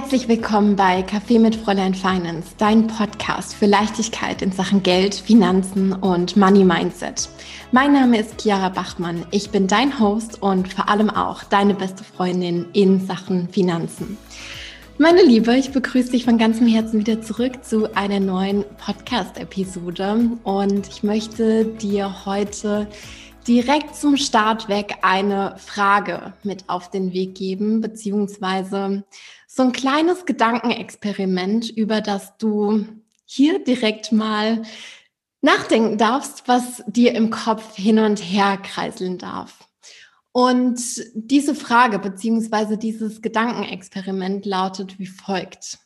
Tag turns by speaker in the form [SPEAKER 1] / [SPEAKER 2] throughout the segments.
[SPEAKER 1] Herzlich willkommen bei Café mit Fräulein Finance, dein Podcast für Leichtigkeit in Sachen Geld, Finanzen und Money Mindset. Mein Name ist Chiara Bachmann. Ich bin dein Host und vor allem auch deine beste Freundin in Sachen Finanzen. Meine Liebe, ich begrüße dich von ganzem Herzen wieder zurück zu einer neuen Podcast-Episode und ich möchte dir heute direkt zum Start weg eine Frage mit auf den Weg geben, beziehungsweise so ein kleines Gedankenexperiment, über das du hier direkt mal nachdenken darfst, was dir im Kopf hin und her kreiseln darf. Und diese Frage beziehungsweise dieses Gedankenexperiment lautet wie folgt.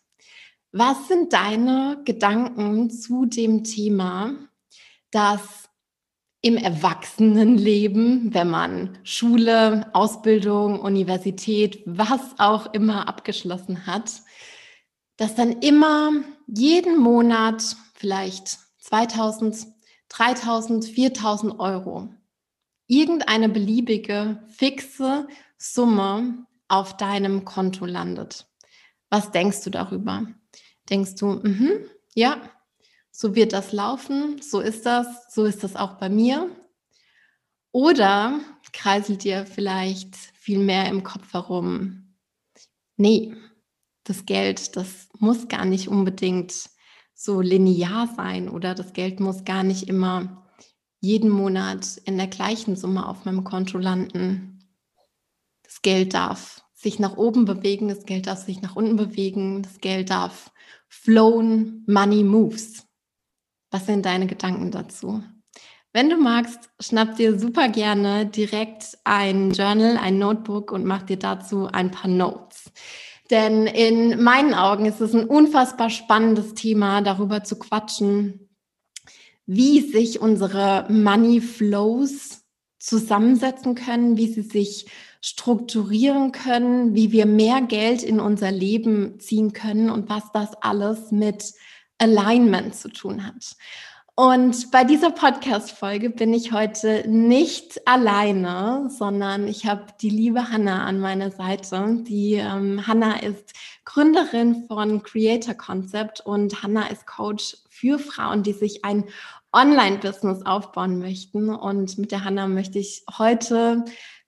[SPEAKER 1] Was sind deine Gedanken zu dem Thema, dass im Erwachsenenleben, wenn man Schule, Ausbildung, Universität, was auch immer abgeschlossen hat, dass dann immer jeden Monat vielleicht 2000, 3000, 4000 Euro irgendeine beliebige fixe Summe auf deinem Konto landet. Was denkst du darüber? Denkst du, mh, ja, so wird das laufen, so ist das, so ist das auch bei mir. Oder kreiselt dir vielleicht viel mehr im Kopf herum, nee, das Geld, das muss gar nicht unbedingt so linear sein oder das Geld muss gar nicht immer jeden Monat in der gleichen Summe auf meinem Konto landen. Das Geld darf sich nach oben bewegen, das Geld darf sich nach unten bewegen, das Geld darf flown, money moves. Was sind deine Gedanken dazu? Wenn du magst, schnapp dir super gerne direkt ein Journal, ein Notebook und mach dir dazu ein paar Notes. Denn in meinen Augen ist es ein unfassbar spannendes Thema, darüber zu quatschen, wie sich unsere Money Flows zusammensetzen können, wie sie sich strukturieren können, wie wir mehr Geld in unser Leben ziehen können und was das alles mit Alignment zu tun hat. Und bei dieser Podcast-Folge bin ich heute nicht alleine, sondern ich habe die liebe Hanna an meiner Seite. Die ähm, Hanna ist Gründerin von Creator Concept und Hanna ist Coach für Frauen, die sich ein Online-Business aufbauen möchten. Und mit der Hanna möchte ich heute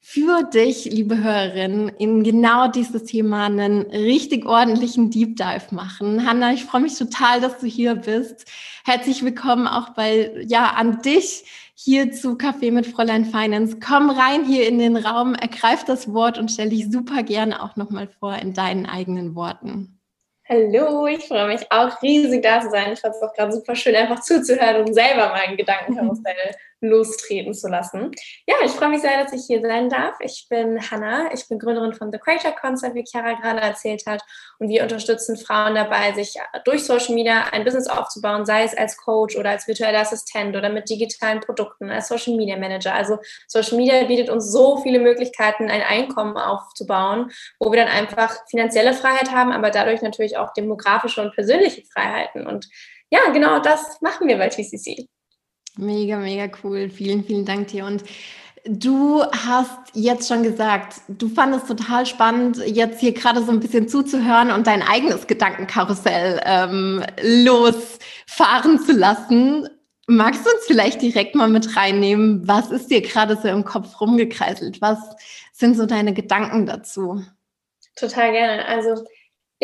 [SPEAKER 1] für dich, liebe Hörerin, in genau dieses Thema einen richtig ordentlichen Deep Dive machen. Hanna, ich freue mich total, dass du hier bist. Herzlich willkommen auch bei, ja, an dich hier zu Café mit Fräulein Finance. Komm rein hier in den Raum, ergreif das Wort und stell dich super gerne auch nochmal vor in deinen eigenen Worten.
[SPEAKER 2] Hallo, ich freue mich auch riesig da zu sein. Ich fand es auch gerade super schön, einfach zuzuhören und selber meinen Gedankenkarussell lostreten zu lassen. Ja, ich freue mich sehr, dass ich hier sein darf. Ich bin Hannah, ich bin Gründerin von The Creator Concept, wie Chiara gerade erzählt hat. Und wir unterstützen Frauen dabei, sich durch Social Media ein Business aufzubauen, sei es als Coach oder als virtueller Assistent oder mit digitalen Produkten, als Social Media Manager. Also Social Media bietet uns so viele Möglichkeiten, ein Einkommen aufzubauen, wo wir dann einfach finanzielle Freiheit haben, aber dadurch natürlich auch demografische und persönliche Freiheiten. Und ja, genau das machen wir bei TCC.
[SPEAKER 1] Mega, mega cool. Vielen, vielen Dank dir. Und du hast jetzt schon gesagt, du fandest total spannend, jetzt hier gerade so ein bisschen zuzuhören und dein eigenes Gedankenkarussell ähm, losfahren zu lassen. Magst du uns vielleicht direkt mal mit reinnehmen? Was ist dir gerade so im Kopf rumgekreiselt? Was sind so deine Gedanken dazu?
[SPEAKER 2] Total gerne. Also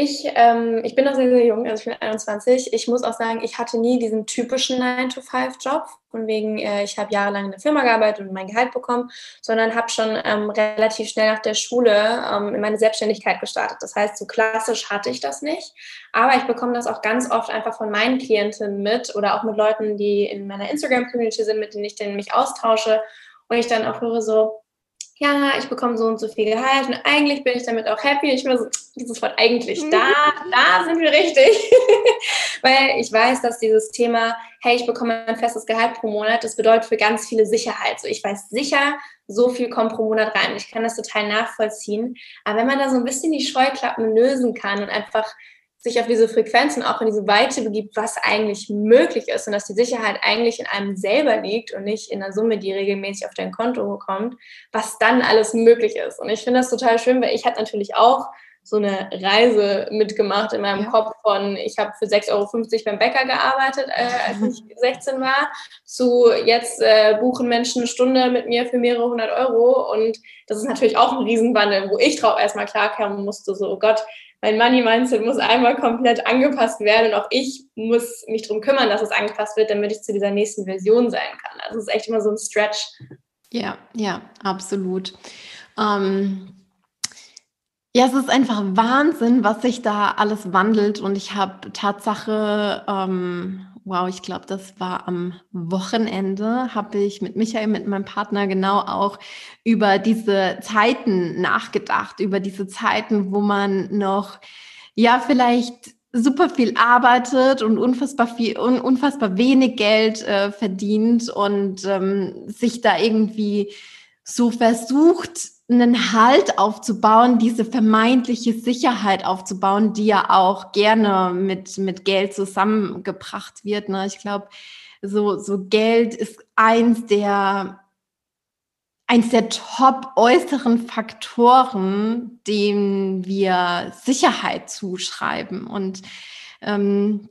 [SPEAKER 2] ich, ähm, ich bin noch sehr, sehr jung, also ich bin 21. Ich muss auch sagen, ich hatte nie diesen typischen 9-to-5-Job, von wegen, äh, ich habe jahrelang in der Firma gearbeitet und mein Gehalt bekommen, sondern habe schon ähm, relativ schnell nach der Schule ähm, in meine Selbstständigkeit gestartet. Das heißt, so klassisch hatte ich das nicht. Aber ich bekomme das auch ganz oft einfach von meinen Klientinnen mit oder auch mit Leuten, die in meiner Instagram-Community sind, mit denen ich mich austausche. Und ich dann auch höre so, ja, ich bekomme so und so viel Gehalt und eigentlich bin ich damit auch happy. Ich bin so, dieses Wort eigentlich, da, da sind wir richtig. Weil ich weiß, dass dieses Thema, hey, ich bekomme ein festes Gehalt pro Monat, das bedeutet für ganz viele Sicherheit. So, ich weiß sicher, so viel kommt pro Monat rein. Ich kann das total nachvollziehen. Aber wenn man da so ein bisschen die Scheuklappen lösen kann und einfach sich auf diese Frequenzen, auch in diese Weite begibt, was eigentlich möglich ist und dass die Sicherheit eigentlich in einem selber liegt und nicht in der Summe, die regelmäßig auf dein Konto kommt, was dann alles möglich ist. Und ich finde das total schön, weil ich hatte natürlich auch so eine Reise mitgemacht in meinem ja. Kopf von, ich habe für 6,50 Euro beim Bäcker gearbeitet, äh, als ich 16 war, zu jetzt äh, buchen Menschen eine Stunde mit mir für mehrere hundert Euro. Und das ist natürlich auch ein Riesenwandel, wo ich drauf erstmal klarkommen musste, so, oh Gott, mein Money-Mindset muss einmal komplett angepasst werden und auch ich muss mich darum kümmern, dass es angepasst wird, damit ich zu dieser nächsten Version sein kann. Also es ist echt immer so ein Stretch.
[SPEAKER 1] Ja, ja, absolut. Ähm, ja, es ist einfach Wahnsinn, was sich da alles wandelt. Und ich habe Tatsache, ähm, wow, ich glaube, das war am Wochenende, habe ich mit Michael, mit meinem Partner genau auch über diese Zeiten nachgedacht, über diese Zeiten, wo man noch, ja, vielleicht super viel arbeitet und unfassbar viel, un, unfassbar wenig Geld äh, verdient und ähm, sich da irgendwie so versucht, einen Halt aufzubauen, diese vermeintliche Sicherheit aufzubauen, die ja auch gerne mit, mit Geld zusammengebracht wird. Ne? Ich glaube, so, so Geld ist eins der, eins der top äußeren Faktoren, denen wir Sicherheit zuschreiben. Und ähm,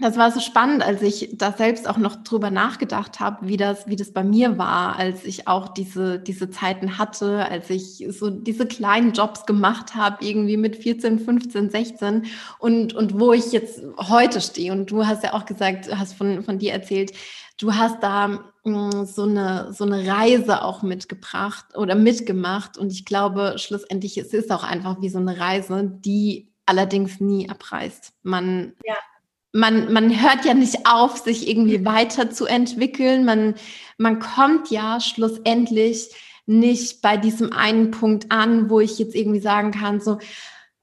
[SPEAKER 1] das war so spannend, als ich da selbst auch noch drüber nachgedacht habe, wie das, wie das bei mir war, als ich auch diese, diese Zeiten hatte, als ich so diese kleinen Jobs gemacht habe, irgendwie mit 14, 15, 16 und, und wo ich jetzt heute stehe. Und du hast ja auch gesagt, hast von, von dir erzählt, du hast da mh, mm, so eine, so eine Reise auch mitgebracht oder mitgemacht. Und ich glaube, schlussendlich, es ist auch einfach wie so eine Reise, die allerdings nie abreißt. Man, ja man, man hört ja nicht auf, sich irgendwie weiterzuentwickeln. Man, man kommt ja schlussendlich nicht bei diesem einen Punkt an, wo ich jetzt irgendwie sagen kann, so,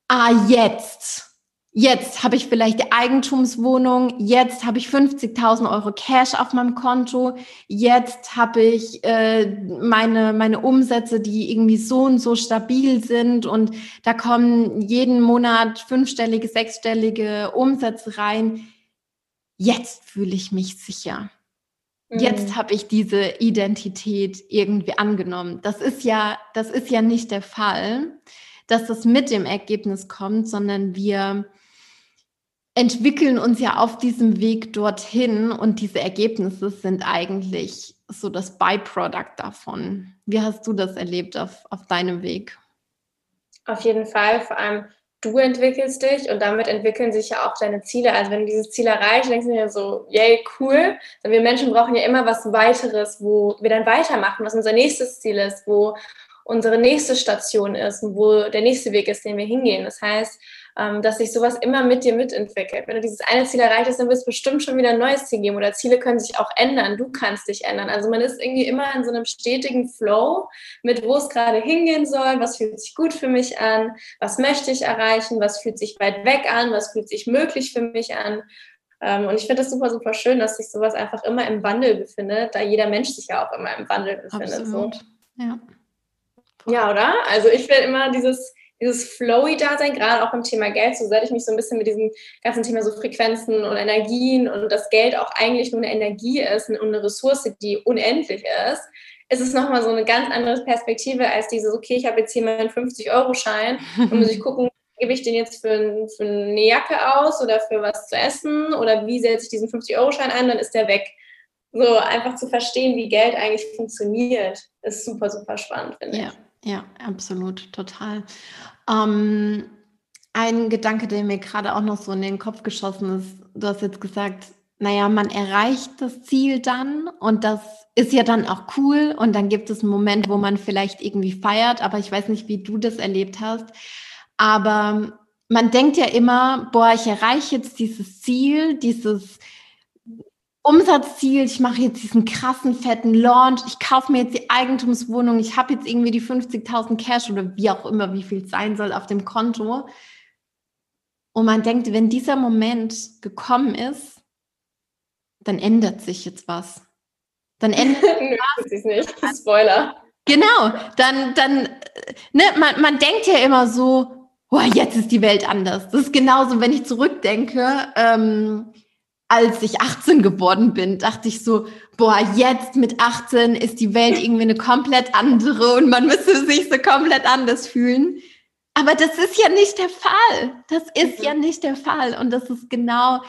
[SPEAKER 1] ah, jetzt, jetzt habe ich vielleicht die Eigentumswohnung, jetzt habe ich 50.000 Euro Cash auf meinem Konto, jetzt habe ich äh, meine, meine Umsätze, die irgendwie so und so stabil sind und da kommen jeden Monat fünfstellige, sechsstellige Umsätze rein jetzt fühle ich mich sicher. Jetzt mhm. habe ich diese Identität irgendwie angenommen. Das ist ja, das ist ja nicht der Fall, dass das mit dem Ergebnis kommt, sondern wir entwickeln uns ja auf diesem Weg dorthin und diese Ergebnisse sind eigentlich so das Byproduct davon. Wie hast du das erlebt auf, auf deinem Weg?
[SPEAKER 2] Auf jeden Fall, vor allem du entwickelst dich und damit entwickeln sich ja auch deine Ziele. Also wenn du dieses Ziel erreichst, denkst du dir so, yay, cool. Denn wir Menschen brauchen ja immer was weiteres, wo wir dann weitermachen, was unser nächstes Ziel ist, wo unsere nächste Station ist und wo der nächste Weg ist, den wir hingehen. Das heißt, dass sich sowas immer mit dir mitentwickelt. Wenn du dieses eine Ziel erreicht hast, dann wird es bestimmt schon wieder ein neues Ziel geben oder Ziele können sich auch ändern. Du kannst dich ändern. Also man ist irgendwie immer in so einem stetigen Flow mit, wo es gerade hingehen soll, was fühlt sich gut für mich an, was möchte ich erreichen, was fühlt sich weit weg an, was fühlt sich möglich für mich an. Ähm, und ich finde das super, super schön, dass sich sowas einfach immer im Wandel befindet, da jeder Mensch sich ja auch immer im Wandel befindet. Absolut. So. Ja. ja, oder? Also ich will immer dieses dieses Flowy-Dasein, gerade auch im Thema Geld, so seit ich mich so ein bisschen mit diesem ganzen Thema so Frequenzen und Energien und das Geld auch eigentlich nur eine Energie ist und eine Ressource, die unendlich ist, ist es nochmal so eine ganz andere Perspektive als dieses, okay, ich habe jetzt hier meinen 50-Euro-Schein und muss ich gucken, gebe ich den jetzt für, für eine Jacke aus oder für was zu essen oder wie setze ich diesen 50-Euro-Schein ein, dann ist der weg. So einfach zu verstehen, wie Geld eigentlich funktioniert, ist super, super spannend, finde
[SPEAKER 1] ja. ich. Ja, absolut, total. Ähm, ein Gedanke, der mir gerade auch noch so in den Kopf geschossen ist, du hast jetzt gesagt, naja, man erreicht das Ziel dann und das ist ja dann auch cool und dann gibt es einen Moment, wo man vielleicht irgendwie feiert, aber ich weiß nicht, wie du das erlebt hast. Aber man denkt ja immer, boah, ich erreiche jetzt dieses Ziel, dieses Umsatzziel, ich mache jetzt diesen krassen, fetten Launch, ich kaufe mir jetzt die Eigentumswohnung, ich habe jetzt irgendwie die 50.000 Cash oder wie auch immer, wie viel es sein soll auf dem Konto. Und man denkt, wenn dieser Moment gekommen ist, dann ändert sich jetzt was. Dann ändert
[SPEAKER 2] sich nicht. Spoiler.
[SPEAKER 1] Genau, dann, dann, ne, man, man denkt ja immer so, oh, jetzt ist die Welt anders. Das ist genauso, wenn ich zurückdenke, ähm, als ich 18 geworden bin, dachte ich so, boah, jetzt mit 18 ist die Welt irgendwie eine komplett andere und man müsste sich so komplett anders fühlen. Aber das ist ja nicht der Fall. Das ist ja nicht der Fall. Und das ist genau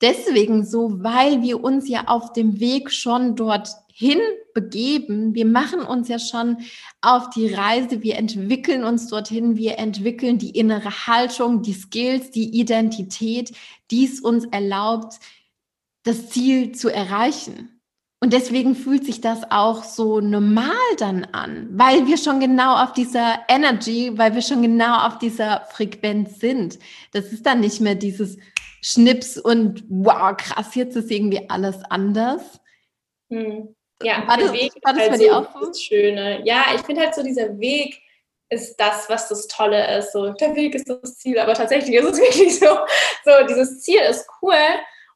[SPEAKER 1] deswegen so, weil wir uns ja auf dem Weg schon dorthin begeben. Wir machen uns ja schon auf die Reise. Wir entwickeln uns dorthin. Wir entwickeln die innere Haltung, die Skills, die Identität, die es uns erlaubt, das Ziel zu erreichen. Und deswegen fühlt sich das auch so normal dann an, weil wir schon genau auf dieser Energy, weil wir schon genau auf dieser Frequenz sind. Das ist dann nicht mehr dieses Schnips und wow, krass, jetzt ist irgendwie alles anders.
[SPEAKER 2] Hm. Ja, war das, Weg war das halt dir auch so? Das Schöne. Ja, ich finde halt so dieser Weg ist das, was das Tolle ist. So, der Weg ist das Ziel, aber tatsächlich ist es wirklich so, so dieses Ziel ist cool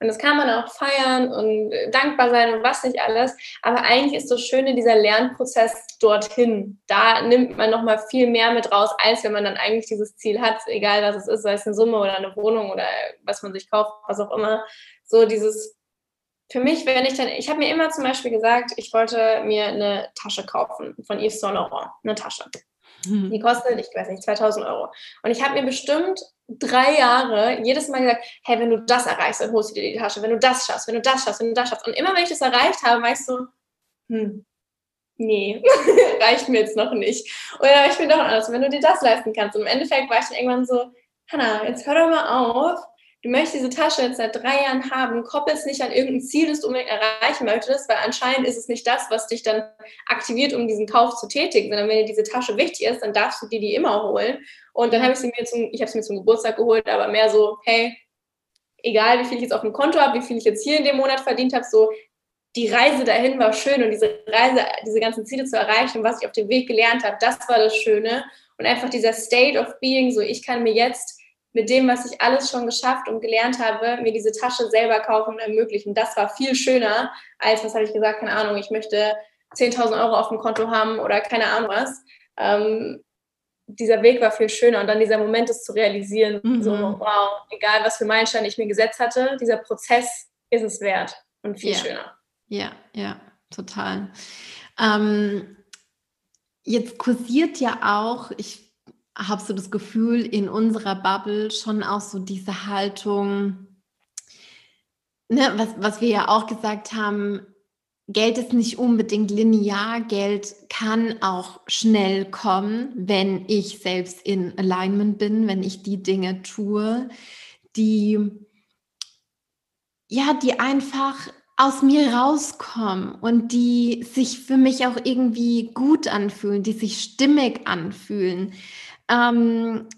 [SPEAKER 2] und das kann man auch feiern und dankbar sein und was nicht alles. Aber eigentlich ist das Schöne dieser Lernprozess dorthin. Da nimmt man nochmal viel mehr mit raus, als wenn man dann eigentlich dieses Ziel hat, egal was es ist, sei es eine Summe oder eine Wohnung oder was man sich kauft, was auch immer. So dieses, für mich, wenn ich dann, ich habe mir immer zum Beispiel gesagt, ich wollte mir eine Tasche kaufen von Yves Saint Laurent, eine Tasche. Hm. Die kostet, ich weiß nicht, 2000 Euro. Und ich habe mir bestimmt drei Jahre jedes Mal gesagt, hey, wenn du das erreichst, dann holst du dir die Tasche, wenn du das schaffst, wenn du das schaffst, wenn du das schaffst. Und immer wenn ich das erreicht habe, war ich so, hm, nee, reicht mir jetzt noch nicht. Oder ich bin doch anders, wenn du dir das leisten kannst. Und im Endeffekt war ich dann irgendwann so, Hannah, jetzt hör doch mal auf, du möchtest diese Tasche jetzt seit drei Jahren haben, koppel es nicht an irgendein Ziel, das du unbedingt erreichen möchtest, weil anscheinend ist es nicht das, was dich dann aktiviert, um diesen Kauf zu tätigen, sondern wenn dir diese Tasche wichtig ist, dann darfst du dir die immer holen. Und dann habe ich sie mir zum, ich habe sie mir zum Geburtstag geholt, aber mehr so, hey, egal wie viel ich jetzt auf dem Konto habe, wie viel ich jetzt hier in dem Monat verdient habe, so die Reise dahin war schön und diese Reise, diese ganzen Ziele zu erreichen, was ich auf dem Weg gelernt habe, das war das Schöne. Und einfach dieser State of Being, so ich kann mir jetzt mit dem, was ich alles schon geschafft und gelernt habe, mir diese Tasche selber kaufen und ermöglichen. Das war viel schöner, als, was habe ich gesagt, keine Ahnung, ich möchte 10.000 Euro auf dem Konto haben oder keine Ahnung was. Ähm, dieser Weg war viel schöner und dann dieser Moment, es zu realisieren, mhm. so, wow, egal was für Meilensteine ich mir gesetzt hatte, dieser Prozess ist es wert und viel
[SPEAKER 1] ja.
[SPEAKER 2] schöner.
[SPEAKER 1] Ja, ja, total. Ähm, jetzt kursiert ja auch, ich habe so das Gefühl, in unserer Bubble schon auch so diese Haltung, ne, was, was wir ja auch gesagt haben, Geld ist nicht unbedingt linear, Geld kann auch schnell kommen, wenn ich selbst in Alignment bin, wenn ich die Dinge tue, die ja, die einfach aus mir rauskommen und die sich für mich auch irgendwie gut anfühlen, die sich stimmig anfühlen. Ähm,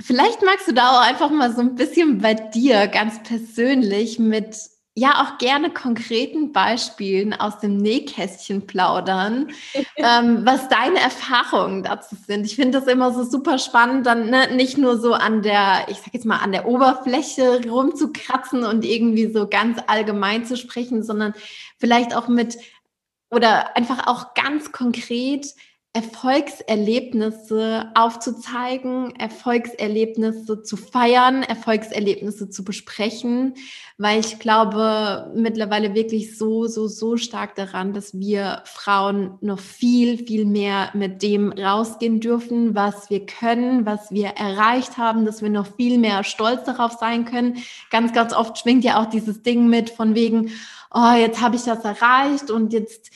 [SPEAKER 1] vielleicht magst du da auch einfach mal so ein bisschen bei dir ganz persönlich mit ja auch gerne konkreten Beispielen aus dem Nähkästchen plaudern, ähm, was deine Erfahrungen dazu sind. Ich finde das immer so super spannend, dann ne, nicht nur so an der, ich sag jetzt mal, an der Oberfläche rumzukratzen und irgendwie so ganz allgemein zu sprechen, sondern vielleicht auch mit oder einfach auch ganz konkret Erfolgserlebnisse aufzuzeigen, Erfolgserlebnisse zu feiern, Erfolgserlebnisse zu besprechen, weil ich glaube mittlerweile wirklich so, so, so stark daran, dass wir Frauen noch viel, viel mehr mit dem rausgehen dürfen, was wir können, was wir erreicht haben, dass wir noch viel mehr stolz darauf sein können. Ganz, ganz oft schwingt ja auch dieses Ding mit von wegen, oh, jetzt habe ich das erreicht und jetzt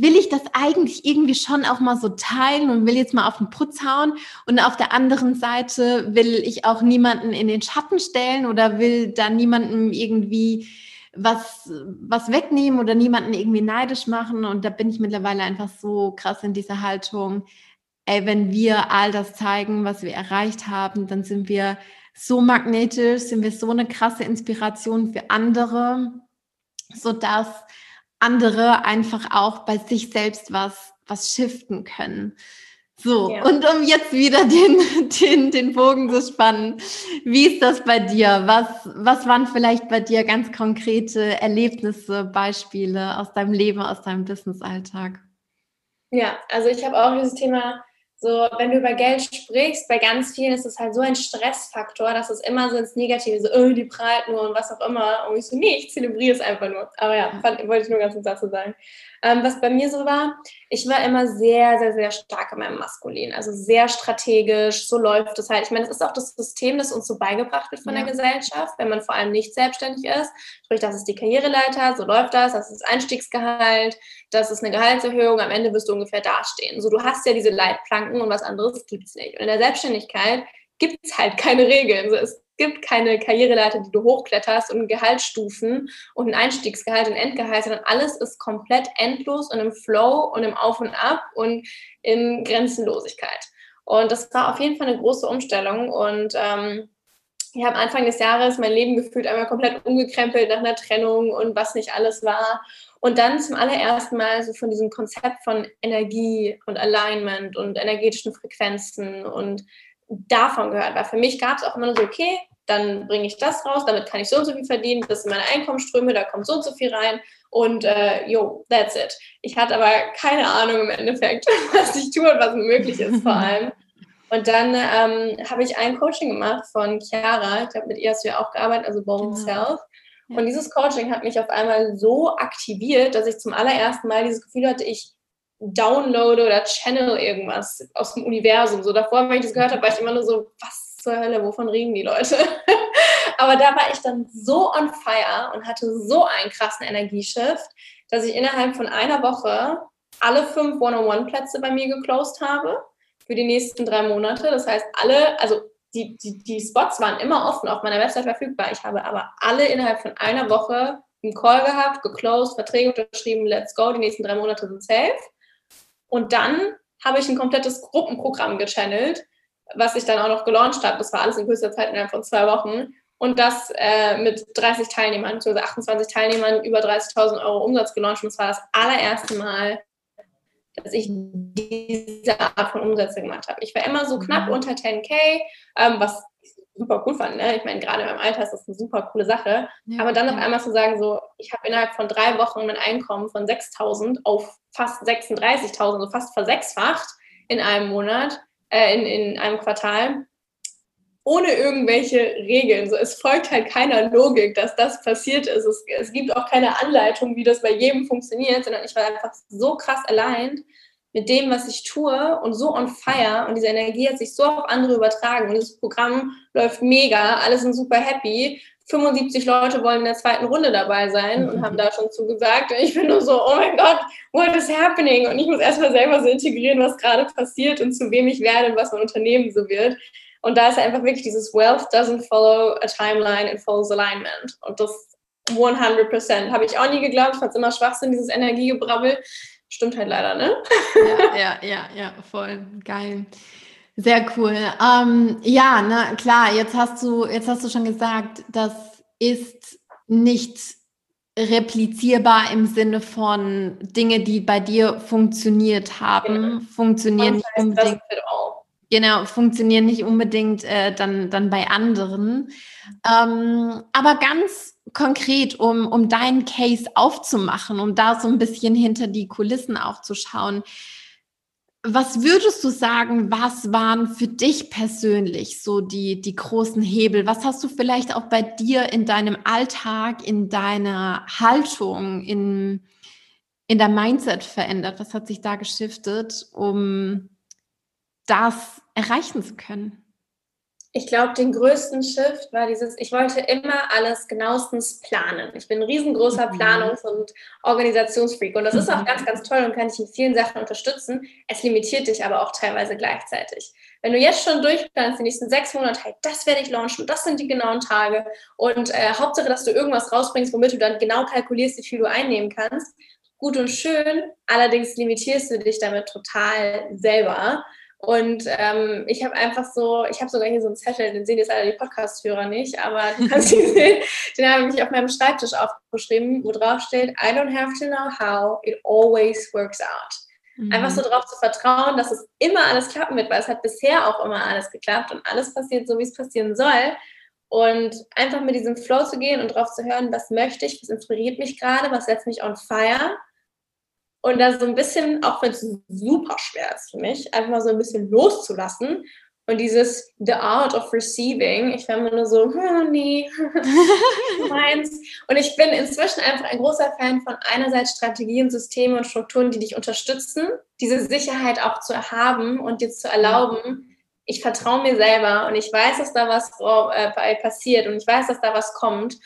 [SPEAKER 1] will ich das eigentlich irgendwie schon auch mal so teilen und will jetzt mal auf den Putz hauen. Und auf der anderen Seite will ich auch niemanden in den Schatten stellen oder will da niemandem irgendwie was, was wegnehmen oder niemanden irgendwie neidisch machen. Und da bin ich mittlerweile einfach so krass in dieser Haltung. Ey, wenn wir all das zeigen, was wir erreicht haben, dann sind wir so magnetisch, sind wir so eine krasse Inspiration für andere, sodass andere einfach auch bei sich selbst was, was shiften können. So, ja. und um jetzt wieder den, den, den Bogen zu spannen, wie ist das bei dir? Was, was waren vielleicht bei dir ganz konkrete Erlebnisse, Beispiele aus deinem Leben, aus deinem Businessalltag?
[SPEAKER 2] Ja, also ich habe auch dieses Thema so, wenn du über Geld sprichst, bei ganz vielen ist es halt so ein Stressfaktor, dass es immer so ins Negative, so, oh, die prahlt nur und was auch immer. Und ich so, nee, ich zelebriere es einfach nur. Aber ja, fand, wollte ich nur ganz kurz dazu sagen. Ähm, was bei mir so war, ich war immer sehr, sehr, sehr stark in meinem Maskulin. Also sehr strategisch, so läuft es halt. Ich meine, es ist auch das System, das uns so beigebracht wird von ja. der Gesellschaft, wenn man vor allem nicht selbstständig ist. Sprich, das ist die Karriereleiter, so läuft das, das ist das Einstiegsgehalt, das ist eine Gehaltserhöhung, am Ende wirst du ungefähr dastehen. So, du hast ja diese Leitplanken und was anderes gibt es nicht. Und in der Selbstständigkeit gibt es halt keine Regeln. Es gibt keine Karriereleiter, die du hochkletterst und Gehaltsstufen und ein Einstiegsgehalt und Endgehalt, sondern alles ist komplett endlos und im Flow und im Auf und Ab und in Grenzenlosigkeit. Und das war auf jeden Fall eine große Umstellung und ähm, ich habe Anfang des Jahres mein Leben gefühlt einmal komplett umgekrempelt nach einer Trennung und was nicht alles war. Und dann zum allerersten Mal so von diesem Konzept von Energie und Alignment und energetischen Frequenzen und davon gehört. Weil für mich gab es auch immer nur so, okay, dann bringe ich das raus, damit kann ich so und so viel verdienen, das sind meine Einkommensströme, da kommt so und so viel rein und äh, yo, that's it. Ich hatte aber keine Ahnung im Endeffekt, was ich tue und was möglich ist vor allem. Und dann ähm, habe ich ein Coaching gemacht von Chiara, ich habe mit ihr hast du ja auch gearbeitet, also Bold genau. Self. Ja. Und dieses Coaching hat mich auf einmal so aktiviert, dass ich zum allerersten Mal dieses Gefühl hatte, ich downloade oder channel irgendwas aus dem Universum. So davor, wenn ich das gehört habe, war ich immer nur so, was zur Hölle, wovon reden die Leute? Aber da war ich dann so on fire und hatte so einen krassen Energieshift, dass ich innerhalb von einer Woche alle fünf One-on-One-Plätze bei mir geclosed habe für die nächsten drei Monate. Das heißt, alle, also die, die, die Spots waren immer offen auf meiner Website verfügbar. Ich habe aber alle innerhalb von einer Woche einen Call gehabt, geclosed, Verträge unterschrieben, let's go, die nächsten drei Monate sind safe. Und dann habe ich ein komplettes Gruppenprogramm gechannelt, was ich dann auch noch gelauncht habe. Das war alles in kürzester Zeit innerhalb von zwei Wochen. Und das äh, mit 30 Teilnehmern, also 28 Teilnehmern, über 30.000 Euro Umsatz gelauncht. Und das war das allererste Mal, dass ich diese Art von Umsätze gemacht habe. Ich war immer so knapp mhm. unter 10k, ähm, was super cool fand. Ne? Ich meine, gerade in meinem Alter ist das eine super coole Sache. Ja, Aber dann auf einmal zu sagen, so, ich habe innerhalb von drei Wochen mein Einkommen von 6.000 auf fast 36.000, so fast versechsfacht in einem Monat, äh, in, in einem Quartal, ohne irgendwelche Regeln. So, es folgt halt keiner Logik, dass das passiert ist. Es, es gibt auch keine Anleitung, wie das bei jedem funktioniert, sondern ich war einfach so krass allein mit dem, was ich tue und so on fire und diese Energie hat sich so auf andere übertragen und das Programm läuft mega, alle sind super happy. 75 Leute wollen in der zweiten Runde dabei sein und haben da schon zugesagt. Und ich bin nur so, oh mein Gott, what is happening? Und ich muss erstmal selber so integrieren, was gerade passiert und zu wem ich werde und was mein Unternehmen so wird. Und da ist einfach wirklich dieses Wealth doesn't follow a timeline, it follows alignment. Und das 100 Prozent. Habe ich auch nie geglaubt. Ich fand es immer Schwachsinn, dieses Energiegebrabbel. Stimmt halt leider, ne?
[SPEAKER 1] ja, ja, ja, ja, voll geil. Sehr cool. Ähm, ja, na klar, jetzt hast du, jetzt hast du schon gesagt, das ist nicht replizierbar im Sinne von Dinge, die bei dir funktioniert haben, genau. funktionieren nicht unbedingt. Genau, funktionieren nicht unbedingt äh, dann, dann bei anderen. Ähm, aber ganz konkret, um, um deinen Case aufzumachen, um da so ein bisschen hinter die Kulissen auch zu schauen. Was würdest du sagen, was waren für dich persönlich so die, die großen Hebel? Was hast du vielleicht auch bei dir in deinem Alltag, in deiner Haltung, in, in der Mindset verändert? Was hat sich da geschiftet, um das erreichen zu können?
[SPEAKER 2] Ich glaube, den größten Shift war dieses, ich wollte immer alles genauestens planen. Ich bin ein riesengroßer mhm. Planungs- und Organisationsfreak und das ist auch mhm. ganz, ganz toll und kann dich in vielen Sachen unterstützen. Es limitiert dich aber auch teilweise gleichzeitig. Wenn du jetzt schon durchplanst, die nächsten sechs Monate, hey, das werde ich launchen, das sind die genauen Tage und äh, Hauptsache, dass du irgendwas rausbringst, womit du dann genau kalkulierst, wie viel du einnehmen kannst, gut und schön, allerdings limitierst du dich damit total selber. Und ähm, ich habe einfach so, ich habe sogar hier so einen Zettel, den sehen jetzt alle die Podcast-Hörer nicht, aber du kannst ihn sehen, den habe ich auf meinem Schreibtisch aufgeschrieben, wo drauf steht, I don't have to know how, it always works out. Mhm. Einfach so darauf zu vertrauen, dass es immer alles klappen wird, weil es hat bisher auch immer alles geklappt und alles passiert so, wie es passieren soll. Und einfach mit diesem Flow zu gehen und darauf zu hören, was möchte ich, was inspiriert mich gerade, was setzt mich on fire und da so ein bisschen, auch wenn es super schwer ist für mich, einfach mal so ein bisschen loszulassen und dieses The Art of Receiving, ich war immer nur so, hm, nee, meins. Und ich bin inzwischen einfach ein großer Fan von einerseits Strategien, Systemen und Strukturen, die dich unterstützen, diese Sicherheit auch zu haben und dir zu erlauben, ich vertraue mir selber und ich weiß, dass da was äh, passiert und ich weiß, dass da was kommt.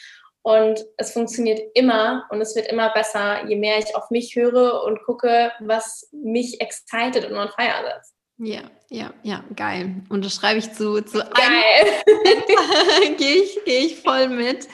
[SPEAKER 2] Und es funktioniert immer und es wird immer besser, je mehr ich auf mich höre und gucke, was mich excited und on fire setzt.
[SPEAKER 1] Ja, ja, ja, geil. Und das schreibe ich zu, zu geil. gehe ich, geh ich voll mit.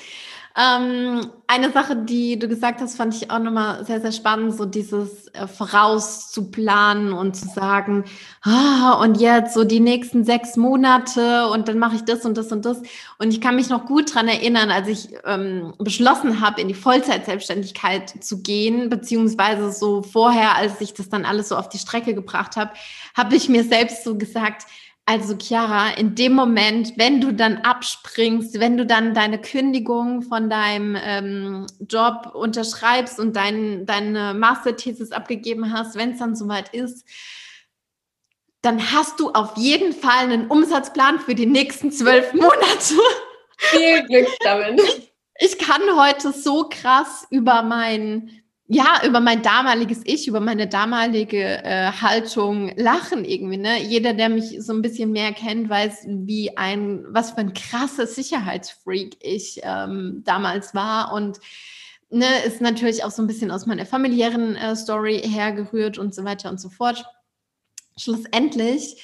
[SPEAKER 1] Ähm, eine Sache, die du gesagt hast, fand ich auch nochmal sehr, sehr spannend, so dieses äh, vorauszuplanen und zu sagen, ah, und jetzt so die nächsten sechs Monate und dann mache ich das und das und das. Und ich kann mich noch gut dran erinnern, als ich ähm, beschlossen habe, in die Vollzeitselbstständigkeit zu gehen, beziehungsweise so vorher, als ich das dann alles so auf die Strecke gebracht habe, habe ich mir selbst so gesagt, also Chiara, in dem Moment, wenn du dann abspringst, wenn du dann deine Kündigung von deinem ähm, Job unterschreibst und dein, deine Masterthesis abgegeben hast, wenn es dann soweit ist, dann hast du auf jeden Fall einen Umsatzplan für die nächsten zwölf Monate.
[SPEAKER 2] Viel Glück damit.
[SPEAKER 1] Ich kann heute so krass über mein ja, über mein damaliges Ich, über meine damalige äh, Haltung lachen irgendwie. Ne? Jeder, der mich so ein bisschen mehr kennt, weiß, wie ein, was für ein krasses Sicherheitsfreak ich ähm, damals war und ne, ist natürlich auch so ein bisschen aus meiner familiären äh, Story hergerührt und so weiter und so fort. Schlussendlich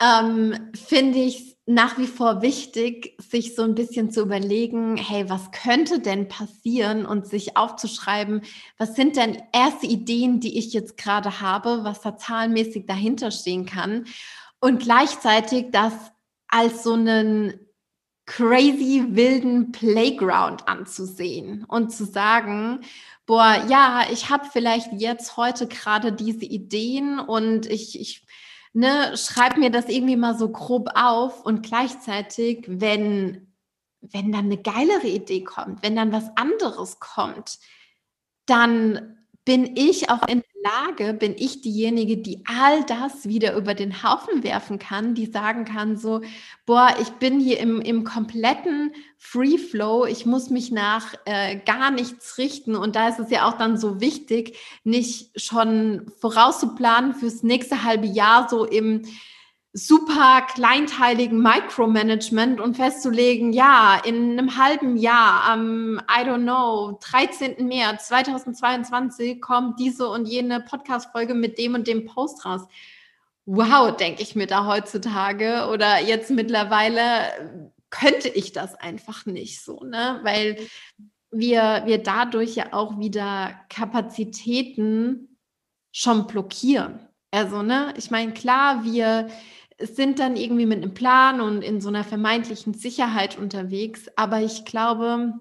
[SPEAKER 1] ähm, finde ich nach wie vor wichtig, sich so ein bisschen zu überlegen, hey, was könnte denn passieren? Und sich aufzuschreiben, was sind denn erste Ideen, die ich jetzt gerade habe, was da zahlenmäßig dahinter stehen kann? Und gleichzeitig das als so einen crazy wilden Playground anzusehen und zu sagen, boah, ja, ich habe vielleicht jetzt heute gerade diese Ideen und ich, ich ne, schreib mir das irgendwie mal so grob auf und gleichzeitig, wenn, wenn dann eine geilere Idee kommt, wenn dann was anderes kommt, dann bin ich auch in der Lage, bin ich diejenige, die all das wieder über den Haufen werfen kann, die sagen kann, so, boah, ich bin hier im, im kompletten Free Flow, ich muss mich nach äh, gar nichts richten. Und da ist es ja auch dann so wichtig, nicht schon vorauszuplanen fürs nächste halbe Jahr so im super kleinteiligen Micromanagement und festzulegen, ja, in einem halben Jahr am, I don't know, 13. März 2022 kommt diese und jene Podcast-Folge mit dem und dem Post raus. Wow, denke ich mir da heutzutage oder jetzt mittlerweile könnte ich das einfach nicht so, ne? Weil wir, wir dadurch ja auch wieder Kapazitäten schon blockieren. Also, ne, ich meine, klar, wir, sind dann irgendwie mit einem Plan und in so einer vermeintlichen Sicherheit unterwegs. Aber ich glaube,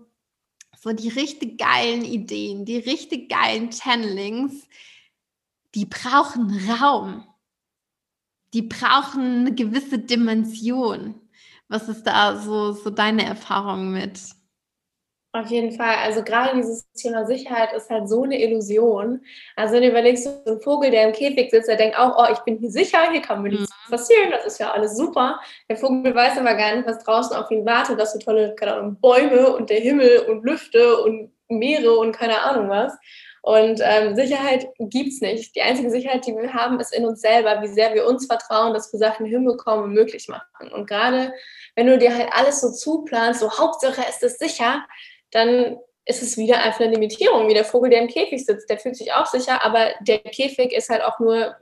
[SPEAKER 1] so die richtig geilen Ideen, die richtig geilen Channelings, die brauchen Raum. Die brauchen eine gewisse Dimension. Was ist da so, so deine Erfahrung mit?
[SPEAKER 2] Auf jeden Fall. Also gerade dieses Thema Sicherheit ist halt so eine Illusion. Also wenn du überlegst, so ein Vogel, der im Käfig sitzt, der denkt auch, oh, ich bin hier sicher, hier kann mir nichts mhm. passieren, das ist ja alles super. Der Vogel weiß aber gar nicht, was draußen auf ihn wartet, dass so tolle, keine Ahnung, Bäume und der Himmel und Lüfte und Meere und keine Ahnung was. Und ähm, Sicherheit es nicht. Die einzige Sicherheit, die wir haben, ist in uns selber, wie sehr wir uns vertrauen, dass wir Sachen hinbekommen und möglich machen. Und gerade wenn du dir halt alles so zuplanst, so Hauptsache ist es sicher, dann ist es wieder einfach eine Limitierung, wie der Vogel, der im Käfig sitzt. Der fühlt sich auch sicher, aber der Käfig ist halt auch nur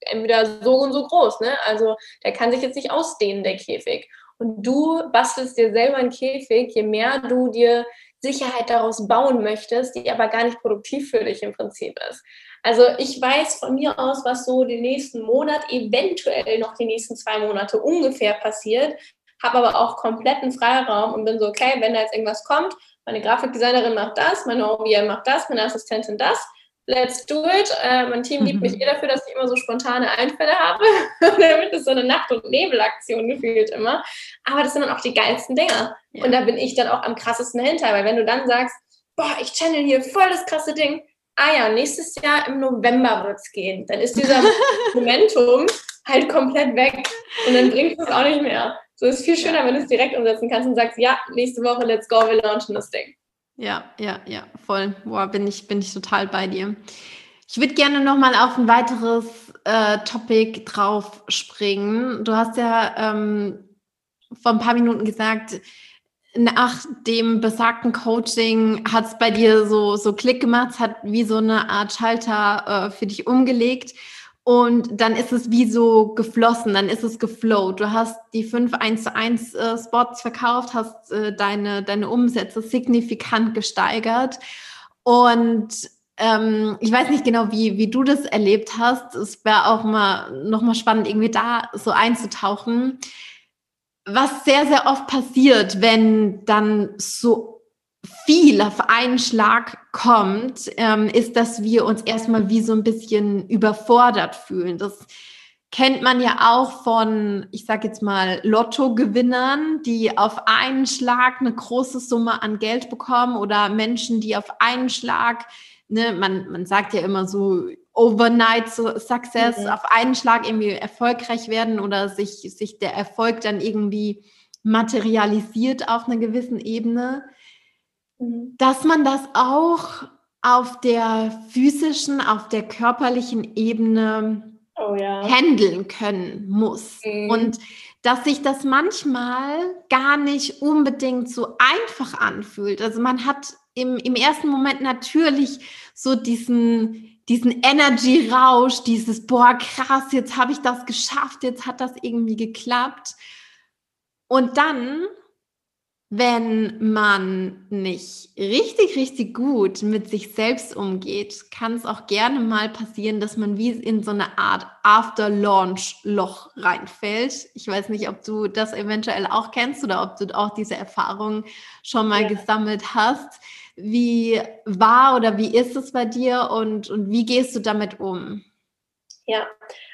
[SPEAKER 2] entweder so und so groß. Ne? Also der kann sich jetzt nicht ausdehnen, der Käfig. Und du bastelst dir selber einen Käfig, je mehr du dir Sicherheit daraus bauen möchtest, die aber gar nicht produktiv für dich im Prinzip ist. Also ich weiß von mir aus, was so den nächsten Monat, eventuell noch die nächsten zwei Monate ungefähr passiert, habe aber auch kompletten Freiraum und bin so, okay, wenn da jetzt irgendwas kommt, meine Grafikdesignerin macht das, meine OVM macht das, meine Assistentin das, let's do it. Äh, mein Team liebt mich eh dafür, dass ich immer so spontane Einfälle habe, damit ist so eine Nacht- und Nebelaktion gefühlt immer. Aber das sind dann auch die geilsten Dinger. Ja. Und da bin ich dann auch am krassesten hinter, weil wenn du dann sagst, boah, ich channel hier voll das krasse Ding, ah ja, nächstes Jahr im November wird es gehen. Dann ist dieser Momentum halt komplett weg und dann bringt es auch nicht mehr. So ist viel schöner, wenn du es direkt umsetzen kannst und sagst, ja, nächste Woche, let's go, wir launchen das Ding.
[SPEAKER 1] Ja, ja, ja, voll. Boah, bin ich, bin ich total bei dir. Ich würde gerne nochmal auf ein weiteres äh, Topic drauf springen. Du hast ja ähm, vor ein paar Minuten gesagt, nach dem besagten Coaching hat es bei dir so, so Klick gemacht, es hat wie so eine Art Schalter äh, für dich umgelegt. Und dann ist es wie so geflossen, dann ist es geflowt. Du hast die fünf 1 zu 1 äh, Spots verkauft, hast äh, deine, deine Umsätze signifikant gesteigert. Und ähm, ich weiß nicht genau, wie, wie du das erlebt hast. Es wäre auch mal nochmal spannend, irgendwie da so einzutauchen. Was sehr, sehr oft passiert, wenn dann so viel auf einen Schlag kommt, ähm, ist, dass wir uns erstmal wie so ein bisschen überfordert fühlen. Das kennt man ja auch von, ich sage jetzt mal, Lottogewinnern, die auf einen Schlag eine große Summe an Geld bekommen oder Menschen, die auf einen Schlag, ne, man, man sagt ja immer so, Overnight Success, mhm. auf einen Schlag irgendwie erfolgreich werden oder sich, sich der Erfolg dann irgendwie materialisiert auf einer gewissen Ebene. Mhm. dass man das auch auf der physischen, auf der körperlichen Ebene oh, ja. handeln können muss. Mhm. Und dass sich das manchmal gar nicht unbedingt so einfach anfühlt. Also man hat im, im ersten Moment natürlich so diesen, diesen Energy-Rausch, dieses, boah, krass, jetzt habe ich das geschafft, jetzt hat das irgendwie geklappt. Und dann wenn man nicht richtig, richtig gut mit sich selbst umgeht, kann es auch gerne mal passieren, dass man wie in so eine Art After-Launch-Loch reinfällt. Ich weiß nicht, ob du das eventuell auch kennst oder ob du auch diese Erfahrung schon mal ja. gesammelt hast. Wie war oder wie ist es bei dir und, und wie gehst du damit um?
[SPEAKER 2] Ja,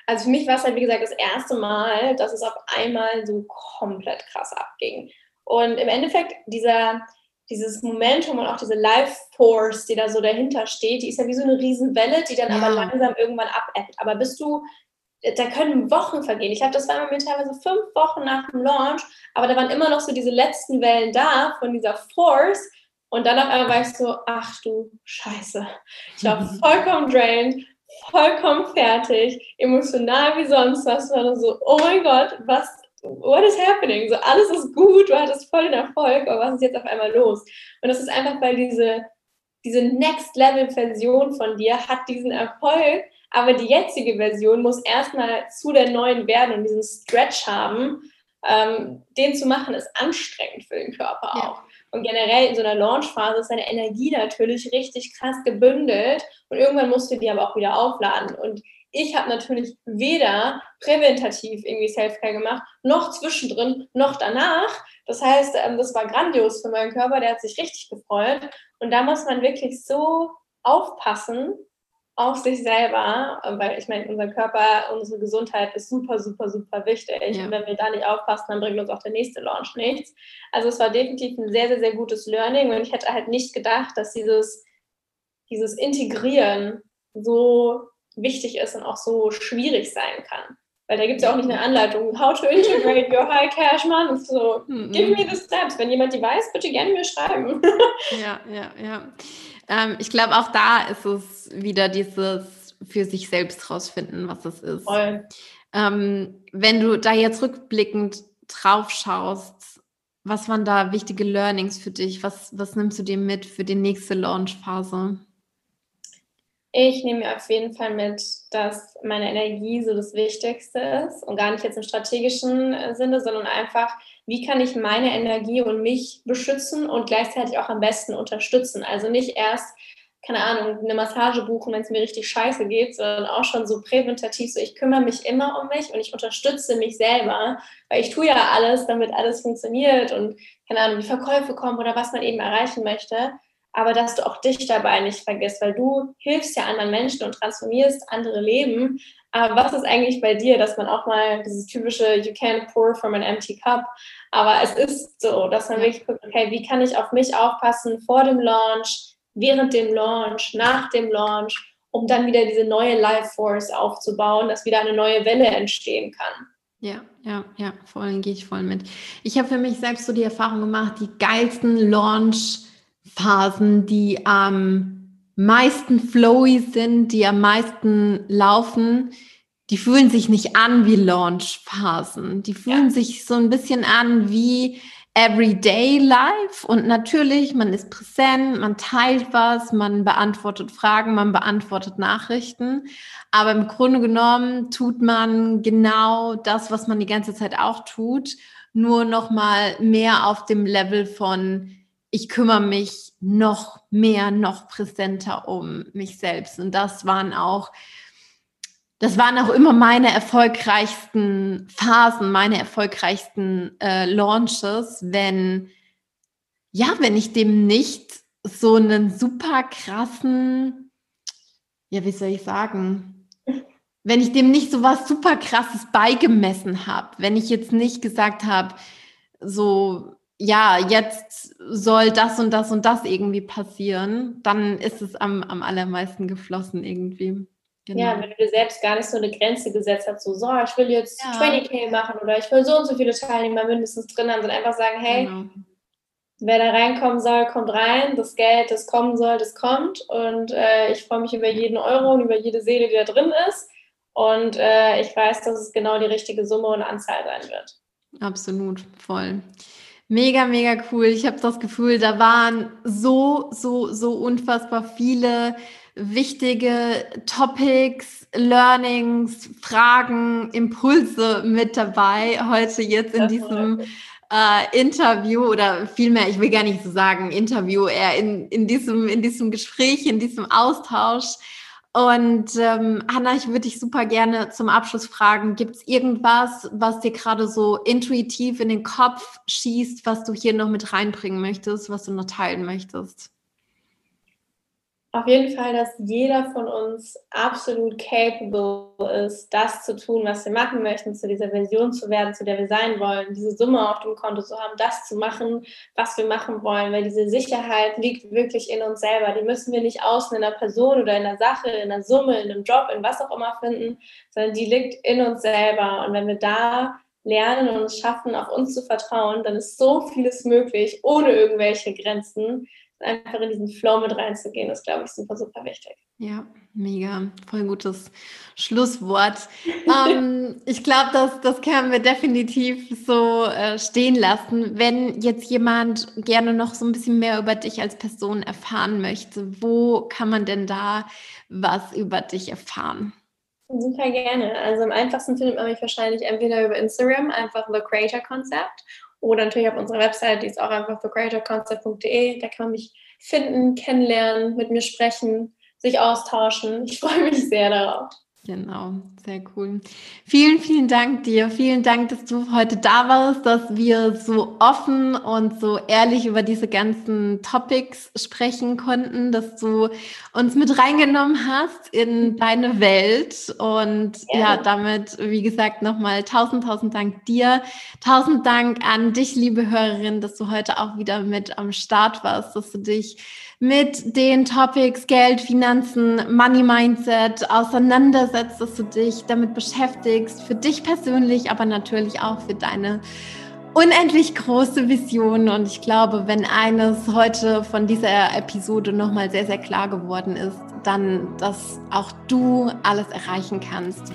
[SPEAKER 2] also für mich war es halt, wie gesagt, das erste Mal, dass es auf einmal so komplett krass abging. Und im Endeffekt, dieser, dieses Momentum und auch diese Life Force, die da so dahinter steht, die ist ja wie so eine Riesenwelle, die dann ja. aber langsam irgendwann abebbt. Aber bist du, da können Wochen vergehen. Ich habe das war mir teilweise fünf Wochen nach dem Launch, aber da waren immer noch so diese letzten Wellen da von dieser Force. Und dann auf einmal war ich so, ach du Scheiße. Ich war vollkommen drained, vollkommen fertig, emotional wie sonst was. War so, oh mein Gott, was what is happening? So, alles ist gut, du hattest voll den Erfolg, aber was ist jetzt auf einmal los? Und das ist einfach, weil diese, diese Next-Level-Version von dir hat diesen Erfolg, aber die jetzige Version muss erstmal zu der neuen werden und diesen Stretch haben. Ähm, den zu machen, ist anstrengend für den Körper auch. Ja. Und generell in so einer Launchphase ist deine Energie natürlich richtig krass gebündelt und irgendwann musst du die aber auch wieder aufladen. Und ich habe natürlich weder präventativ irgendwie Selfcare gemacht, noch zwischendrin, noch danach. Das heißt, ähm, das war grandios für meinen Körper, der hat sich richtig gefreut. Und da muss man wirklich so aufpassen auf sich selber, äh, weil ich meine, unser Körper, unsere Gesundheit ist super, super, super wichtig. Ja. Und wenn wir da nicht aufpassen, dann bringt uns auch der nächste Launch nichts. Also es war definitiv ein sehr, sehr, sehr gutes Learning und ich hätte halt nicht gedacht, dass dieses, dieses Integrieren so wichtig ist und auch so schwierig sein kann. Weil da gibt es ja auch nicht eine Anleitung, how to integrate your high cash man. So, mhm. give me the steps. Wenn jemand die weiß, bitte gerne mir schreiben.
[SPEAKER 1] Ja, ja, ja. Ähm, ich glaube, auch da ist es wieder dieses für sich selbst rausfinden, was es ist. Ähm, wenn du da jetzt rückblickend drauf schaust, was waren da wichtige Learnings für dich? Was, was nimmst du dir mit für die nächste Launch-Phase?
[SPEAKER 2] Ich nehme mir auf jeden Fall mit, dass meine Energie so das Wichtigste ist und gar nicht jetzt im strategischen äh, Sinne, sondern einfach, wie kann ich meine Energie und mich beschützen und gleichzeitig auch am besten unterstützen. Also nicht erst, keine Ahnung, eine Massage buchen, wenn es mir richtig scheiße geht, sondern auch schon so präventativ, so ich kümmere mich immer um mich und ich unterstütze mich selber, weil ich tue ja alles, damit alles funktioniert und keine Ahnung, die Verkäufe kommen oder was man eben erreichen möchte aber dass du auch dich dabei nicht vergisst, weil du hilfst ja anderen Menschen und transformierst andere Leben. Aber was ist eigentlich bei dir, dass man auch mal dieses typische You can't pour from an empty cup, aber es ist so, dass man wirklich guckt, okay, wie kann ich auf mich aufpassen vor dem Launch, während dem Launch, nach dem Launch, um dann wieder diese neue Life Force aufzubauen, dass wieder eine neue Welle entstehen kann.
[SPEAKER 1] Ja, ja, ja, voll gehe ich voll mit. Ich habe für mich selbst so die Erfahrung gemacht, die geilsten Launch-Phasen, die am meisten flowy sind, die am meisten laufen, die fühlen sich nicht an wie Launch-Phasen. Die fühlen ja. sich so ein bisschen an wie Everyday Life und natürlich, man ist präsent, man teilt was, man beantwortet Fragen, man beantwortet Nachrichten. Aber im Grunde genommen tut man genau das, was man die ganze Zeit auch tut, nur noch mal mehr auf dem Level von ich kümmere mich noch mehr, noch präsenter um mich selbst. Und das waren auch das waren auch immer meine erfolgreichsten Phasen, meine erfolgreichsten äh, Launches, wenn, ja, wenn ich dem nicht so einen super krassen, ja, wie soll ich sagen, wenn ich dem nicht so was super krasses beigemessen habe, wenn ich jetzt nicht gesagt habe, so, ja, jetzt soll das und das und das irgendwie passieren, dann ist es am, am allermeisten geflossen irgendwie.
[SPEAKER 2] Genau. Ja, wenn du dir selbst gar nicht so eine Grenze gesetzt hast, so, so ich will jetzt ja. 20k machen oder ich will so und so viele Teilnehmer mindestens drin haben, sondern einfach sagen, hey, genau. wer da reinkommen soll, kommt rein, das Geld, das kommen soll, das kommt und äh, ich freue mich über jeden Euro und über jede Seele, die da drin ist und äh, ich weiß, dass es genau die richtige Summe und Anzahl sein wird.
[SPEAKER 1] Absolut, voll. Mega, mega cool. Ich habe das Gefühl, da waren so, so, so unfassbar viele wichtige Topics, Learnings, Fragen, Impulse mit dabei heute jetzt in diesem äh, Interview oder vielmehr, ich will gar nicht so sagen Interview, eher in, in, diesem, in diesem Gespräch, in diesem Austausch. Und ähm, Hanna, ich würde dich super gerne zum Abschluss fragen, gibt es irgendwas, was dir gerade so intuitiv in den Kopf schießt, was du hier noch mit reinbringen möchtest, was du noch teilen möchtest?
[SPEAKER 2] Auf jeden Fall, dass jeder von uns absolut capable ist, das zu tun, was wir machen möchten, zu dieser Version zu werden, zu der wir sein wollen, diese Summe auf dem Konto zu haben, das zu machen, was wir machen wollen, weil diese Sicherheit liegt wirklich in uns selber. Die müssen wir nicht außen in einer Person oder in einer Sache, in einer Summe, in einem Job, in was auch immer finden, sondern die liegt in uns selber. Und wenn wir da lernen und es schaffen, auf uns zu vertrauen, dann ist so vieles möglich, ohne irgendwelche Grenzen einfach in diesen Flow mit reinzugehen, ist, glaube ich, super, super wichtig.
[SPEAKER 1] Ja, mega. Voll gutes Schlusswort. ähm, ich glaube, das, das können wir definitiv so äh, stehen lassen. Wenn jetzt jemand gerne noch so ein bisschen mehr über dich als Person erfahren möchte, wo kann man denn da was über dich erfahren?
[SPEAKER 2] Super gerne. Also am einfachsten findet man mich wahrscheinlich entweder über Instagram, einfach The Creator Concept oder natürlich auf unserer Website, die ist auch einfach thecreatorconcept.de. Da kann man mich finden, kennenlernen, mit mir sprechen, sich austauschen. Ich freue mich sehr darauf.
[SPEAKER 1] Genau, sehr cool. Vielen, vielen Dank dir. Vielen Dank, dass du heute da warst, dass wir so offen und so ehrlich über diese ganzen Topics sprechen konnten, dass du uns mit reingenommen hast in deine Welt. Und ja, ja damit, wie gesagt, nochmal tausend, tausend Dank dir. Tausend Dank an dich, liebe Hörerin, dass du heute auch wieder mit am Start warst, dass du dich mit den Topics Geld, Finanzen, Money Mindset auseinandersetzt, dass du dich damit beschäftigst, für dich persönlich, aber natürlich auch für deine unendlich große Vision. Und ich glaube, wenn eines heute von dieser Episode nochmal sehr, sehr klar geworden ist, dann, dass auch du alles erreichen kannst,